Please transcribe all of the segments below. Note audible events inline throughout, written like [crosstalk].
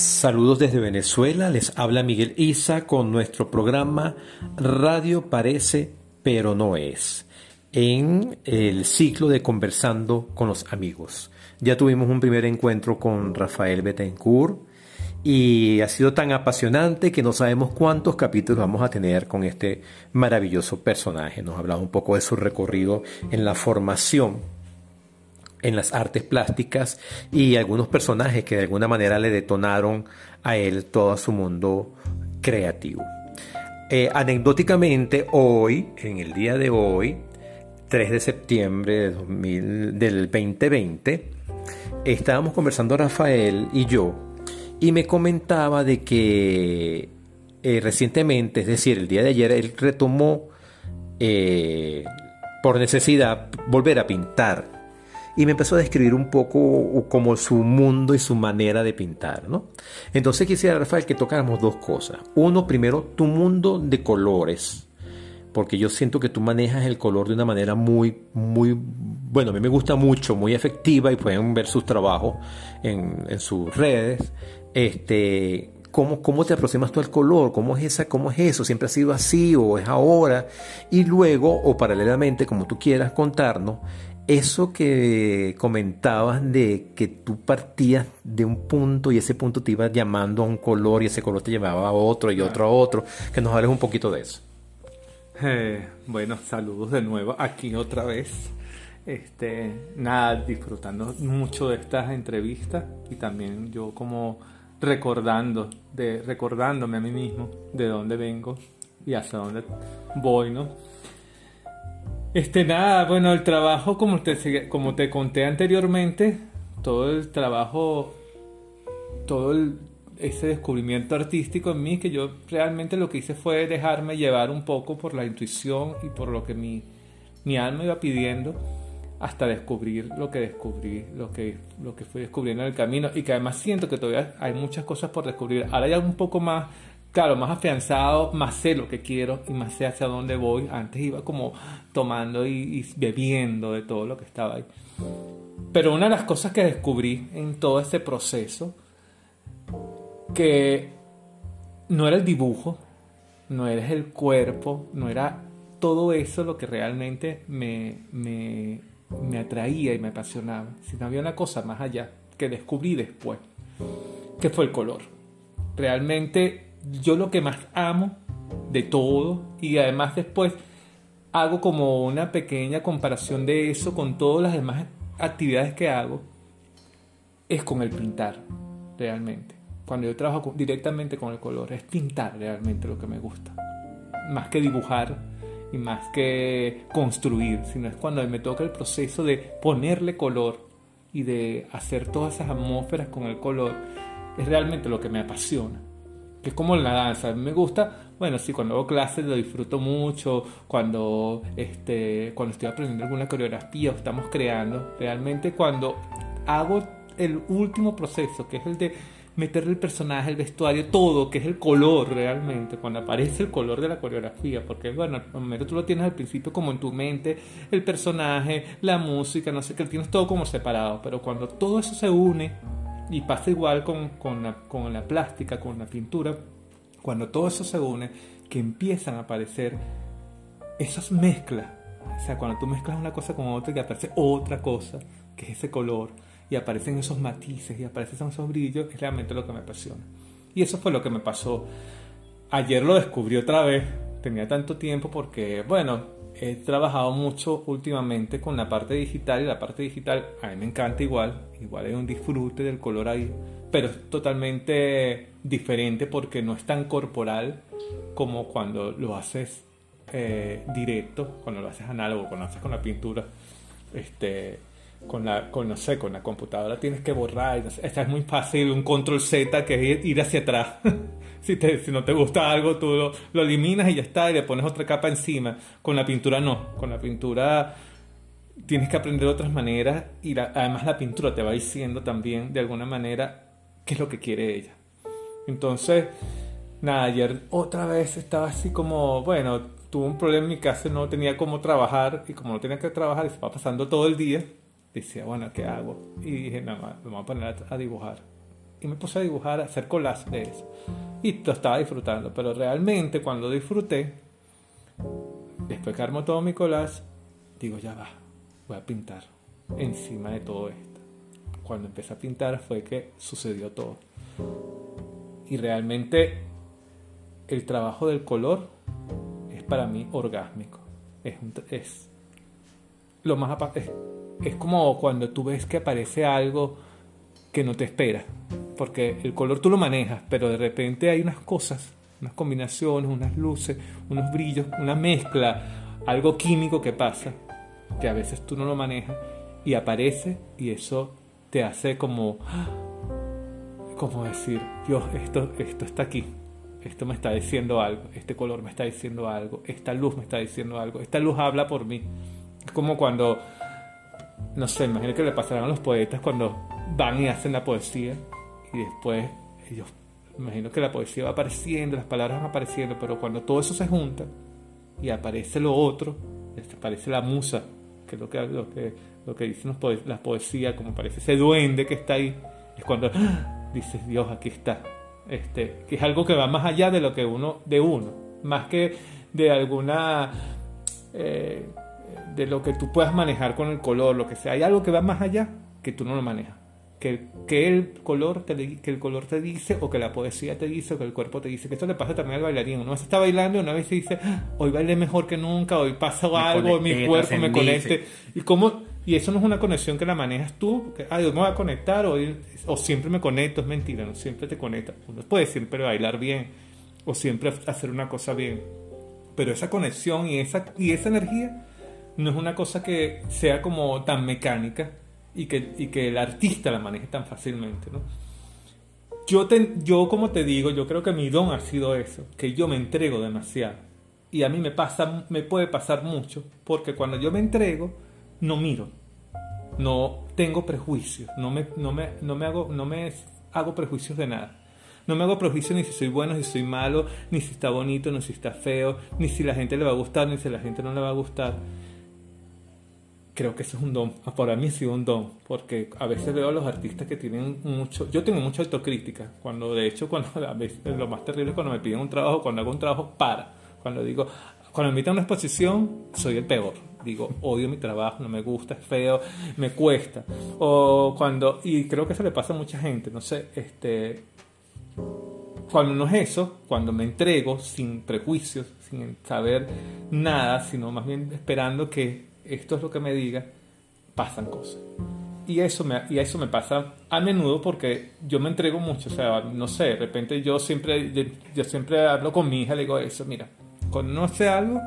Saludos desde Venezuela, les habla Miguel Isa con nuestro programa Radio Parece pero no es, en el ciclo de conversando con los amigos. Ya tuvimos un primer encuentro con Rafael Betancourt y ha sido tan apasionante que no sabemos cuántos capítulos vamos a tener con este maravilloso personaje. Nos ha hablado un poco de su recorrido en la formación en las artes plásticas y algunos personajes que de alguna manera le detonaron a él todo su mundo creativo. Eh, anecdóticamente, hoy, en el día de hoy, 3 de septiembre de del 2020, estábamos conversando Rafael y yo y me comentaba de que eh, recientemente, es decir, el día de ayer, él retomó eh, por necesidad volver a pintar y me empezó a describir un poco como su mundo y su manera de pintar, ¿no? Entonces quisiera, Rafael, que tocáramos dos cosas. Uno, primero, tu mundo de colores, porque yo siento que tú manejas el color de una manera muy, muy, bueno, a mí me gusta mucho, muy efectiva y pueden ver sus trabajos en, sus redes. Este, ¿Cómo, ¿Cómo te aproximas tú al color? ¿Cómo es, esa, ¿Cómo es eso? ¿Siempre ha sido así o es ahora? Y luego, o paralelamente, como tú quieras contarnos, eso que comentabas de que tú partías de un punto y ese punto te iba llamando a un color y ese color te llevaba a otro y otro a otro, que nos hables un poquito de eso. Eh, bueno, saludos de nuevo aquí otra vez. Este, nada, disfrutando mucho de estas entrevistas y también yo como recordando, de, recordándome a mí mismo de dónde vengo y hacia dónde voy, ¿no? Este, nada, bueno, el trabajo, como te, como te conté anteriormente, todo el trabajo, todo ese descubrimiento artístico en mí, que yo realmente lo que hice fue dejarme llevar un poco por la intuición y por lo que mi, mi alma iba pidiendo hasta descubrir lo que descubrí, lo que, lo que fui descubriendo en el camino y que además siento que todavía hay muchas cosas por descubrir. Ahora ya un poco más claro, más afianzado, más sé lo que quiero y más sé hacia dónde voy. Antes iba como tomando y, bebiendo de todo lo que estaba ahí. Pero una de las cosas que descubrí en todo este proceso, que no era el dibujo, no era el cuerpo, no era todo eso lo que realmente me, me, me atraía y me apasionaba, sino había una cosa más allá que descubrí después, que fue el color. Realmente yo lo que más amo de todo y además después hago como una pequeña comparación de eso con todas las demás actividades que hago es con el pintar realmente. Cuando yo trabajo directamente con el color es pintar realmente lo que me gusta. Más que dibujar y más que construir sino es cuando me toca el proceso de ponerle color y de hacer todas esas atmósferas con el color es realmente lo que me apasiona que es como la danza. Me gusta, bueno, sí, cuando hago clases lo disfruto mucho, cuando, este, cuando estoy aprendiendo alguna coreografía o estamos creando, realmente cuando hago el último proceso, que es el de meterle el personaje, el vestuario, todo, que es el color realmente, cuando aparece el color de la coreografía, porque bueno, primero tú lo tienes al principio como en tu mente, el personaje, la música, no sé, que tienes todo como separado, pero cuando todo eso se une, y pasa igual con, con, la, con la plástica, con la pintura, cuando todo eso se une, que empiezan a aparecer esas mezclas. O sea, cuando tú mezclas una cosa con otra, que aparece otra cosa, que es ese color, y aparecen esos matices y aparecen esos brillos, es realmente lo que me apasiona. Y eso fue lo que me pasó. Ayer lo descubrí otra vez, tenía tanto tiempo porque, bueno, he trabajado mucho últimamente con la parte digital y la parte digital a mí me encanta igual, igual hay un disfrute del color ahí, pero es totalmente diferente porque no es tan corporal como cuando lo haces eh, directo, cuando lo haces análogo, cuando lo haces con la pintura, este, con la, con, no sé, con la computadora tienes que borrar, esta es muy fácil, un control Z que es ir hacia atrás. [laughs] si, si no te gusta algo, tú lo, eliminas y ya está, y le pones otra capa encima. Con la pintura no, con la pintura tienes que aprender otras maneras y además la pintura te va diciendo también de alguna manera qué es lo que quiere ella. Entonces, nada, ayer otra vez estaba así como, bueno, tuve un problema en mi casa, no tenía cómo trabajar y como no tenía que trabajar y se va pasando todo el día, decía, bueno, ¿qué hago? Y dije, nada, me voy a poner a dibujar Y me puse a dibujar, a hacer collage de eso. Y lo estaba disfrutando, pero realmente cuando disfruté, después que armo todo mi collage, digo, ya va, voy a pintar encima de todo esto. Cuando empecé a pintar fue que sucedió todo. Y realmente el trabajo del color es para mí orgásmico. Es, es lo más es, es como cuando tú ves que aparece algo que no te espera. Porque el color tú lo manejas, pero de repente hay unas cosas, unas combinaciones, unas luces, unos brillos, una mezcla, algo químico que pasa, que a veces tú no lo manejas y aparece y eso te hace como, como decir, Dios, esto, esto está aquí, esto me está diciendo algo, este color me está diciendo algo, esta luz me está diciendo algo, esta luz habla por mí. Es como cuando, no sé, imagino que le pasarán a los poetas cuando van y hacen la poesía y después ellos, imagino que la poesía va apareciendo, las palabras van apareciendo, pero cuando todo eso se junta y aparece lo otro, aparece la musa, que es lo que, lo que, lo que dicen las poesías, como parece ese duende que está ahí, es cuando ¡ah! dices, Dios, aquí está. Este, que es algo que va más allá de lo que uno, de uno, más que de alguna, eh, de lo que tú puedas manejar con el color, lo que sea. Hay algo que va más allá que tú no lo manejas que, que, el color te, que el color te dice, o que la poesía te dice, o que el cuerpo te dice. Que esto le pasa también al bailarín. Una vez está bailando y una vez se dice, ah, hoy bailé mejor que nunca, hoy pasa algo, mi cuerpo me conecte. Y cómo, y eso no es una conexión que la manejas tú, que, ah, me voy a conectar, o, o siempre me conecto, es mentira, no siempre te conectas. Uno puede siempre bailar bien, o siempre hacer una cosa bien. Pero esa conexión y esa, y esa energía no es una cosa que sea como tan mecánica y que, y que el artista la maneje tan fácilmente, ¿no? Yo, te, yo, como te digo, yo creo que mi don ha sido eso, que yo me entrego demasiado. Y a mí me, pasa, me puede pasar mucho, porque cuando yo me entrego, no miro, no tengo prejuicios, no me, no me, no me, hago, no me hago prejuicios de nada. No me hago prejuicios ni si soy bueno, ni si soy malo, ni si está bonito, ni si está feo, ni si la gente le va a gustar, ni si la gente no le va a gustar creo que eso es un don. Para mí ha sido un don, porque a veces veo a los artistas que tienen mucho. Yo tengo mucha autocrítica. Cuando, de hecho, cuando [laughs] a veces, lo más terrible es cuando me piden un trabajo, cuando hago un trabajo, para. Cuando digo, cuando me invitan a una exposición, soy el peor. Digo, odio mi trabajo, no me gusta, es feo, me cuesta. O cuando, y creo que eso le pasa a mucha gente, no sé, este. Cuando no es eso, cuando me entrego sin prejuicios, sin saber nada, sino más bien esperando que esto es lo que me diga, pasan cosas. Y eso, me, y eso me pasa a menudo porque yo me entrego mucho, o sea, no sé, de repente yo siempre, yo, siempre hablo con mi hija, le digo eso, mira, cuando no sé algo,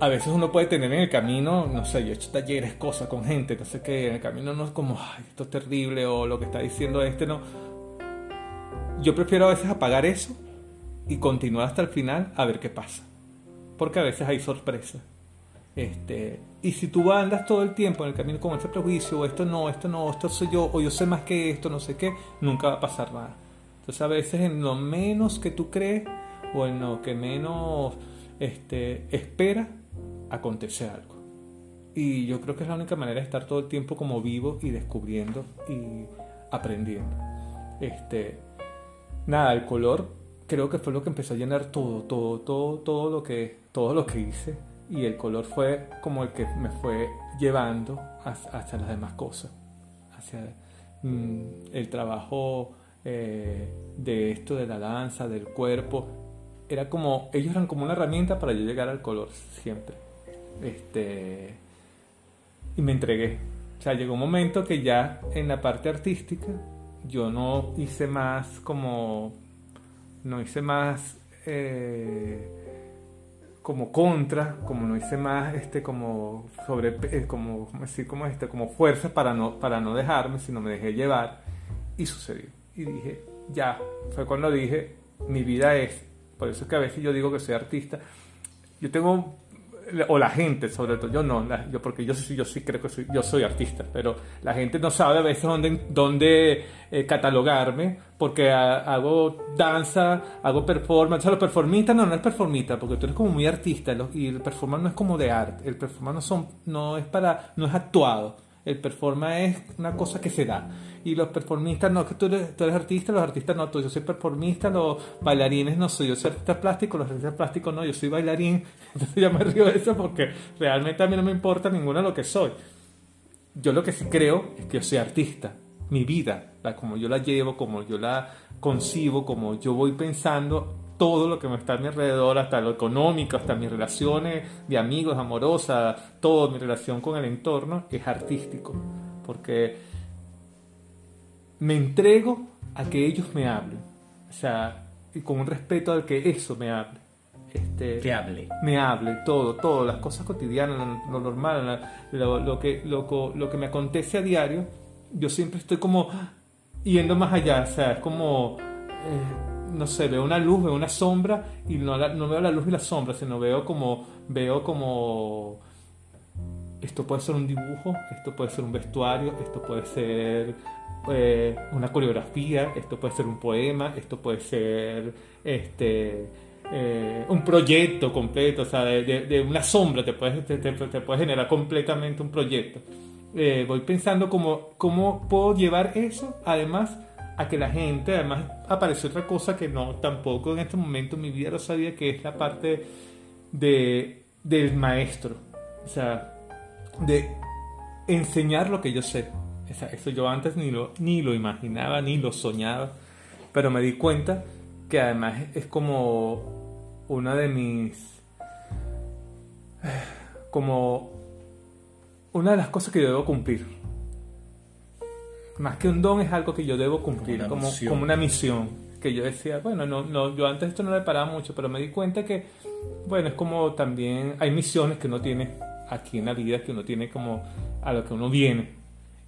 a veces uno puede tener en el camino, no sé, yo he hecho talleres, cosas con gente, no sé qué, en el camino no es como, ay, esto es terrible o lo que está diciendo este, no. Yo prefiero a veces apagar eso y continuar hasta el final a ver qué pasa. Porque a veces hay sorpresas. Este, y si tú andas todo el tiempo en el camino con ese prejuicio, o esto no, esto no, esto soy yo, o yo sé más que esto, no sé qué, nunca va a pasar nada. Entonces a veces en lo menos que tú crees, o en lo que menos este, esperas, acontece algo. Y yo creo que es la única manera de estar todo el tiempo como vivo y descubriendo y aprendiendo. Este, nada, el color creo que fue lo que empezó a llenar todo, todo, todo, todo lo que, todo lo que hice y el color fue como el que me fue llevando hacia, las demás cosas, hacia mm, el trabajo eh, de esto, de la danza, del cuerpo. Era como, ellos eran como una herramienta para yo llegar al color siempre. Este, y me entregué. O sea, llegó un momento que ya en la parte artística yo no hice más como, no hice más... Eh, como contra, como no hice más, este, como sobre, eh, como, decir, como este, como fuerza para no, para no dejarme, sino me dejé llevar y sucedió. Y dije, ya, fue cuando dije, mi vida es, por eso es que a veces yo digo que soy artista, yo tengo o la gente sobre todo, yo no, yo porque yo sí, yo sí creo que soy, yo soy artista, pero la gente no sabe a veces dónde, dónde eh, catalogarme, porque hago danza, hago performance, o sea, los performistas no, no es performista, porque tú eres como muy artista, y el performance no es como de arte, el performance no, son, no es para, no es actuado, El performance es una cosa que se da. Y los performistas, no, que tú eres, artista, los artistas no, tú, yo soy performista, los bailarines no soy, yo soy artista plástico, los artistas plásticos no, yo soy bailarín. [laughs] Entonces ya me río de eso porque realmente a mí no me importa ninguno de lo que soy. Yo lo que sí creo es que yo soy artista. Mi vida, la, como yo la llevo, como yo la concibo, como yo voy pensando, todo lo que me está a mi alrededor, hasta lo económico, hasta mis relaciones de amigos, amorosas, todo mi relación con el entorno, es artístico. Porque me entrego a que ellos me hablen. O sea, y con un respeto al que eso me hable. Este, que hable. Me hable, todo, todo, las cosas cotidianas, lo, normal, lo, lo, que, lo, lo que me acontece a diario, yo siempre estoy como yendo más allá, o sea, es como... Eh, no sé, veo una luz, veo una sombra y no, no veo la luz y la sombra, sino veo como, veo como, esto puede ser un dibujo, esto puede ser un vestuario, esto puede ser eh, una coreografía, esto puede ser un poema, esto puede ser este, eh, un proyecto completo, o sea, de, una sombra te puede, te, puede generar completamente un proyecto. Eh, voy pensando cómo, cómo puedo llevar eso, además, a que la gente, además apareció otra cosa que no, tampoco en este momento en mi vida lo sabía, que es la parte de, del maestro. O sea, de enseñar lo que yo sé. eso yo antes ni lo, ni lo imaginaba, ni lo soñaba, pero me di cuenta que además es como una de mis... como una de las cosas que yo debo cumplir más que un don es algo que yo debo cumplir, como, como, una misión. Que yo decía, bueno, no, no, yo antes esto no le paraba mucho, pero me di cuenta que, bueno, es como también hay misiones que uno tiene aquí en la vida, que uno tiene como a lo que uno viene.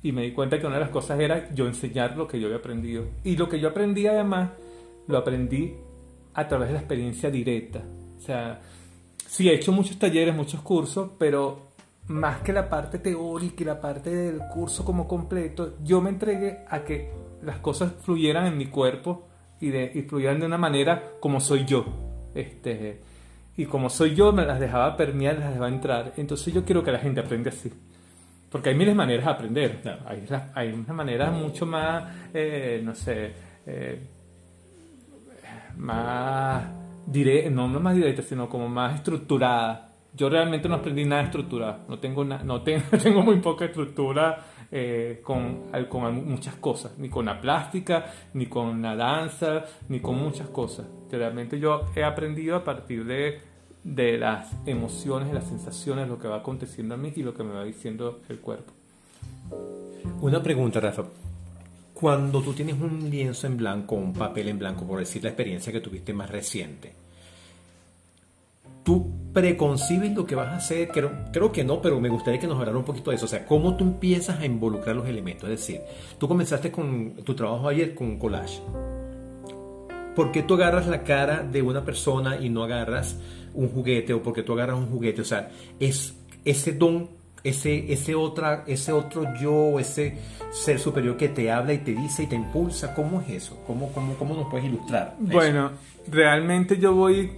Y me di cuenta que una de las cosas era yo enseñar lo que yo había aprendido. Y lo que yo aprendí además, lo aprendí a través de la experiencia directa. O sea, sí he hecho muchos talleres, muchos cursos, pero más que la parte teórica y la parte del curso como completo, yo me entregué a que las cosas fluyeran en mi cuerpo y, de, y fluyeran de una manera como soy yo. Este, y como soy yo, me las dejaba permear, las dejaba entrar. Entonces yo quiero que la gente aprenda así. Porque hay miles de maneras de aprender. Hay, hay una manera mucho más, eh, no sé, eh, más directa, no, no más directa, sino como más estructurada yo realmente no aprendí nada estructurado, no tengo, no [laughs] tengo, muy poca estructura eh, con, con muchas cosas, ni con la plástica, ni con la danza, ni con muchas cosas. realmente yo he aprendido a partir de, de las emociones, de las sensaciones, lo que va aconteciendo a mí y lo que me va diciendo el cuerpo. Una pregunta, Rafa. Cuando tú tienes un lienzo en blanco, un papel en blanco, por decir la experiencia que tuviste más reciente, tú preconcibes lo que vas a hacer, creo, creo, que no, pero me gustaría que nos hablara un poquito de eso, o sea, cómo tú empiezas a involucrar los elementos, es decir, tú comenzaste con tu trabajo ayer con collage. ¿Por qué tú agarras la cara de una persona y no agarras un juguete o porque tú agarras un juguete? O sea, es ese don, ese, ese, otra, ese otro yo, ese ser superior que te habla y te dice y te impulsa. ¿Cómo es eso? ¿Cómo, cómo, cómo nos puedes ilustrar? Bueno, realmente yo voy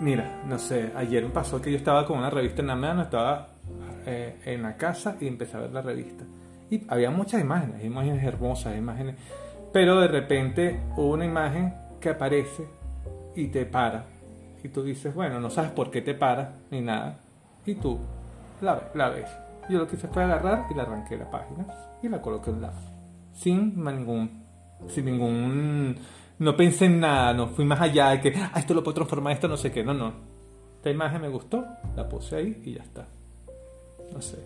Mira, no sé, ayer me pasó que yo estaba con una revista en la mano, estaba eh, en la casa y empecé a ver la revista. Y había muchas imágenes, imágenes hermosas, imágenes. Pero de repente hubo una imagen que aparece y te para. Y tú dices, bueno, no sabes por qué te para ni nada. Y tú la, la ves. Yo lo que hice fue agarrar y la arranqué la página y la coloqué a un lado. Sin ningún, sin ningún no pensé en nada, no fui más allá de que, ah, esto lo puedo transformar, esto no sé qué. No, no. Esta imagen me gustó, la puse ahí y ya está. No sé.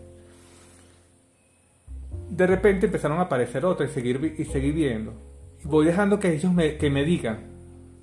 De repente empezaron a aparecer otras y seguir, y seguir viendo. voy dejando que ellos me, que me digan,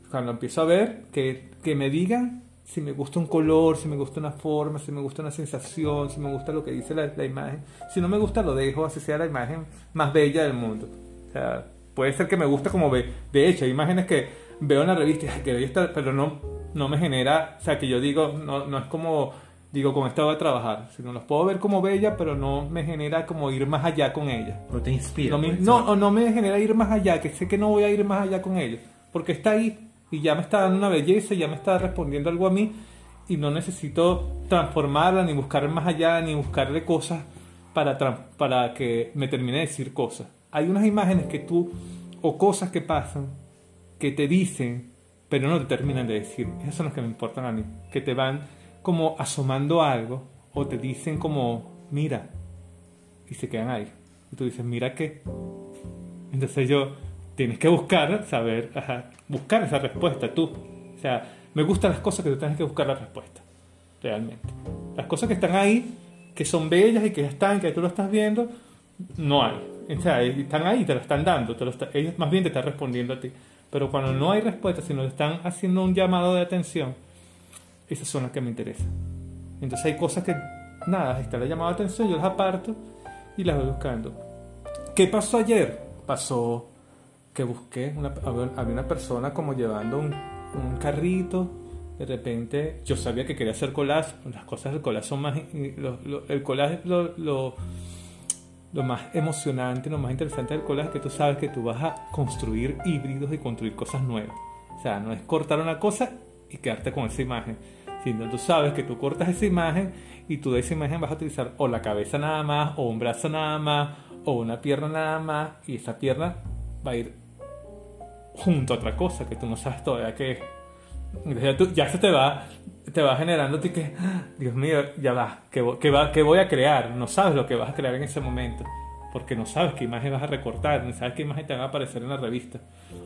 cuando empiezo a ver, que, que me digan si me gusta un color, si me gusta una forma, si me gusta una sensación, si me gusta lo que dice la, la imagen. Si no me gusta, lo dejo, así sea la imagen más bella del mundo. O sea, Puede ser que me guste como ve. De hecho, hay imágenes que veo en la revista que debe estar, pero no, no me genera, o sea, que yo digo, no, no es como, digo, con esta voy a trabajar, sino los puedo ver como bella, pero no me genera como ir más allá con ella. No te inspira. No, no, no me genera ir más allá, que sé que no voy a ir más allá con ella, porque está ahí y ya me está dando una belleza, ya me está respondiendo algo a mí y no necesito transformarla, ni buscar más allá, ni buscarle cosas para, para que me termine de decir cosas. Hay unas imágenes que tú, o cosas que pasan, que te dicen, pero no te terminan de decir. Esas son las que me importan a mí, que te van como asomando algo, o te dicen como, mira, y se quedan ahí. Y tú dices, mira qué. Entonces yo, tienes que buscar, saber, buscar esa respuesta tú. O sea, me gustan las cosas que tú tienes que buscar la respuesta, realmente. Las cosas que están ahí, que son bellas y que están, que tú lo estás viendo, no hay. O sea, están ahí, te lo están dando, te lo ellos más bien te están respondiendo a ti. Pero cuando no hay respuesta, sino están haciendo un llamado de atención, esas son las que me interesan. Entonces hay cosas que, nada, está la llamada de atención, yo las aparto y las voy buscando. ¿Qué pasó ayer? Pasó que busqué, una, había una persona como llevando un, carrito de repente yo sabía que quería hacer collage, las cosas del collage son más, el collage lo, lo, lo, más emocionante, lo más interesante del collage es que tú sabes que tú vas a construir híbridos y construir cosas nuevas. O sea, no es cortar una cosa y quedarte con esa imagen, sino tú sabes que tú cortas esa imagen y tú de esa imagen vas a utilizar o la cabeza nada más, o un brazo nada más, o una pierna nada más, y esa pierna va a ir junto a otra cosa que tú no sabes todavía qué es ya, ya se te va, te va generando ti que, Dios mío, ya va ¿qué, va, ¿qué voy a crear? No sabes lo que vas a crear en ese momento, porque no sabes qué imagen vas a recortar, no sabes qué imagen te va a aparecer en la revista,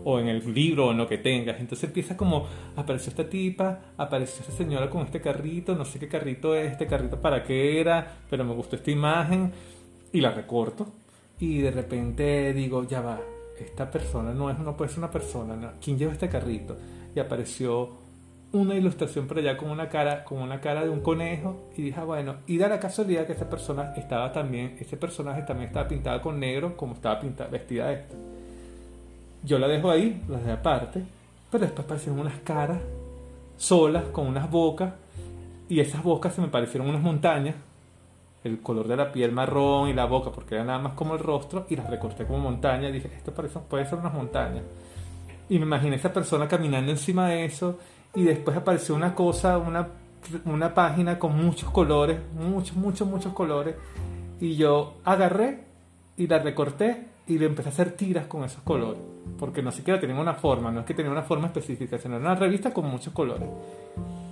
o en el libro, o en lo que tengas. Entonces empieza como, apareció esta tipa, apareció esta señora con este carrito, no sé qué carrito es, este carrito para qué era, pero me gustó esta imagen, y la recorto, y de repente digo, ya va, esta persona no es, no puede ser una persona, ¿quién lleva este carrito? y apareció una ilustración por allá con una cara, con una cara de un conejo y dije, ah, bueno, y da la casualidad que esa persona estaba también, ese personaje también estaba pintada con negro como estaba pintada, vestida esta. Yo la dejo ahí, la dejo aparte, pero después aparecieron unas caras solas con unas bocas y esas bocas se me parecieron unas montañas, el color de la piel marrón y la boca porque era nada más como el rostro y las recorté como montaña y dije, esto parece, puede ser unas montañas y me imaginé esa persona caminando encima de eso y después apareció una cosa, una, una página con muchos colores, muchos, muchos, muchos colores. Y yo agarré y la recorté y le empecé a hacer tiras con esos colores. Porque no siquiera tenía una forma, no es que tenía una forma específica, sino era una revista con muchos colores.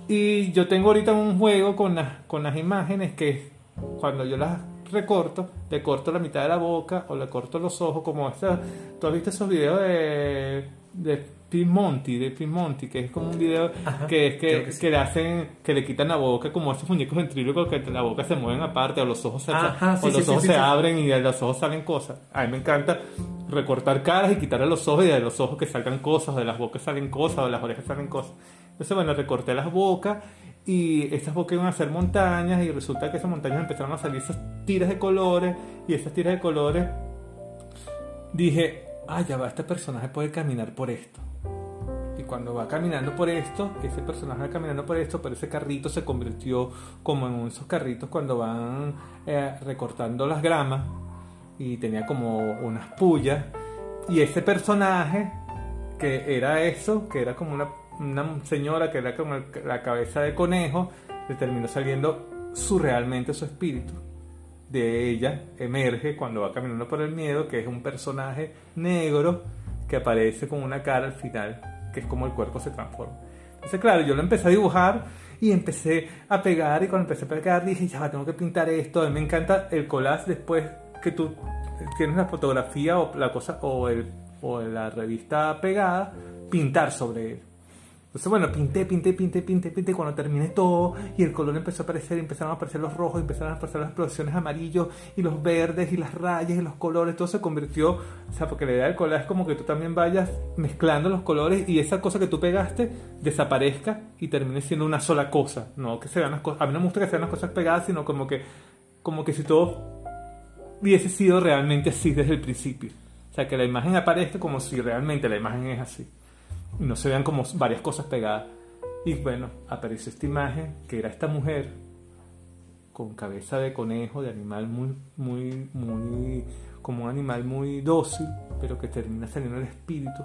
Y yo tengo ahorita un juego con las, con las imágenes que cuando yo las recorto, le corto la mitad de la boca o le corto los ojos, como esta. ¿Tú has visto esos videos de de Pim Monty, de Pim Monty, que es como un video que es que, que, le hacen, que le quitan la boca, como esos muñecos ventrílocos que la boca se mueven aparte, o los ojos se, o los ojos se abren y de los ojos salen cosas. A mí me encanta recortar caras y quitarle los ojos y de los ojos que salgan cosas, de las bocas salen cosas, o de las orejas salen cosas. Entonces, bueno, recorté las bocas y esas bocas iban a ser montañas y resulta que esas montañas empezaron a salir esas tiras de colores y esas tiras de colores dije, ah, ya va, este personaje puede caminar por esto. Y cuando va caminando por esto, ese personaje va caminando por esto, pero ese carrito se convirtió como en esos carritos cuando van eh, recortando las gramas y tenía como unas pullas. Y ese personaje, que era eso, que era como una, señora que era como la cabeza de conejo, le terminó saliendo surrealmente su espíritu de ella emerge cuando va caminando por el miedo, que es un personaje negro que aparece con una cara al final, que es como el cuerpo se transforma. Entonces, claro, yo lo empecé a dibujar y empecé a pegar y cuando empecé a pegar dije, ya, tengo que pintar esto. A mí me encanta el collage después que tú tienes la fotografía o la cosa o, el, o la revista pegada, pintar sobre él. Entonces, bueno, pinté, pinté, pinté, pinté, pinté. Cuando terminé todo y el color empezó a aparecer, empezaron a aparecer los rojos, empezaron a aparecer las explosiones amarillos y los verdes y las rayas y los colores. Todo se convirtió, o sea, porque la idea del color es como que tú también vayas mezclando los colores y esa cosa que tú pegaste desaparezca y termine siendo una sola cosa. No que se vean las cosas. A mí no me gusta que sean las cosas pegadas, sino como que, como que si todo hubiese sido realmente así desde el principio. O sea, que la imagen aparezca como si realmente la imagen es así no se vean como varias cosas pegadas. Y bueno, apareció esta imagen que era esta mujer con cabeza de conejo, de animal muy, muy, muy, como un animal muy dócil, pero que termina saliendo el espíritu,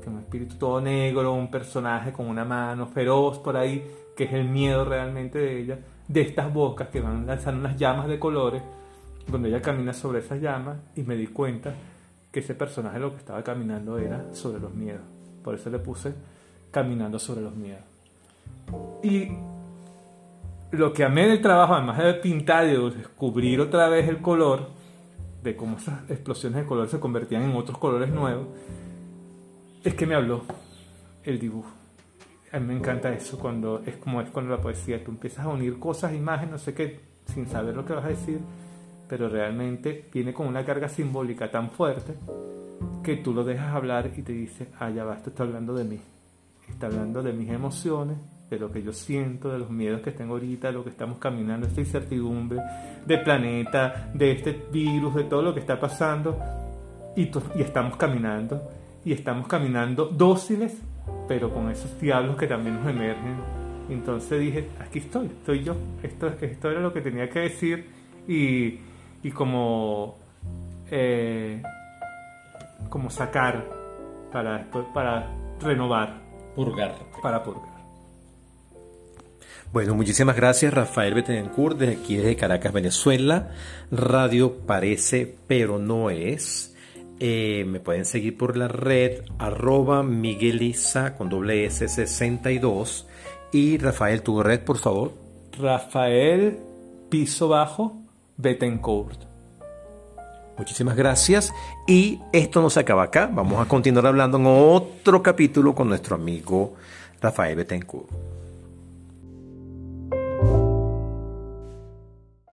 que es un espíritu todo negro, un personaje con una mano feroz por ahí, que es el miedo realmente de ella, de estas bocas que van lanzando unas llamas de colores donde ella camina sobre esas llamas y me di cuenta que ese personaje lo que estaba caminando era sobre los miedos. Por eso le puse caminando sobre los miedos. Y lo que amé del trabajo, además de pintar y de descubrir otra vez el color, de cómo esas explosiones de color se convertían en otros colores nuevos, es que me habló el dibujo. A mí me encanta eso, cuando es como es cuando la poesía, tú empiezas a unir cosas, imágenes, no sé qué, sin saber lo que vas a decir, pero realmente viene con una carga simbólica tan fuerte que tú lo dejas hablar y te dice, ah, ya va, esto está hablando de mí, está hablando de mis emociones, de lo que yo siento, de los miedos que tengo ahorita, de lo que estamos caminando, esta incertidumbre del planeta, de este virus, de todo lo que está pasando, y, y estamos caminando, y estamos caminando dóciles, pero con esos diablos que también nos emergen. Entonces dije, aquí estoy, estoy yo, esto, esto era lo que tenía que decir, y, y como, eh, como sacar para, para renovar. Purgar. Para purgar. Bueno, muchísimas gracias Rafael Betancourt desde aquí desde Caracas, Venezuela. Radio parece, pero no es. Eh, me pueden seguir por la red arroba migueliza con doble S 62. Y Rafael, tu red, por favor. Rafael piso bajo Betancourt. Muchísimas gracias. Y esto no se acaba acá. Vamos a continuar hablando en otro capítulo con nuestro amigo Rafael Betancourt.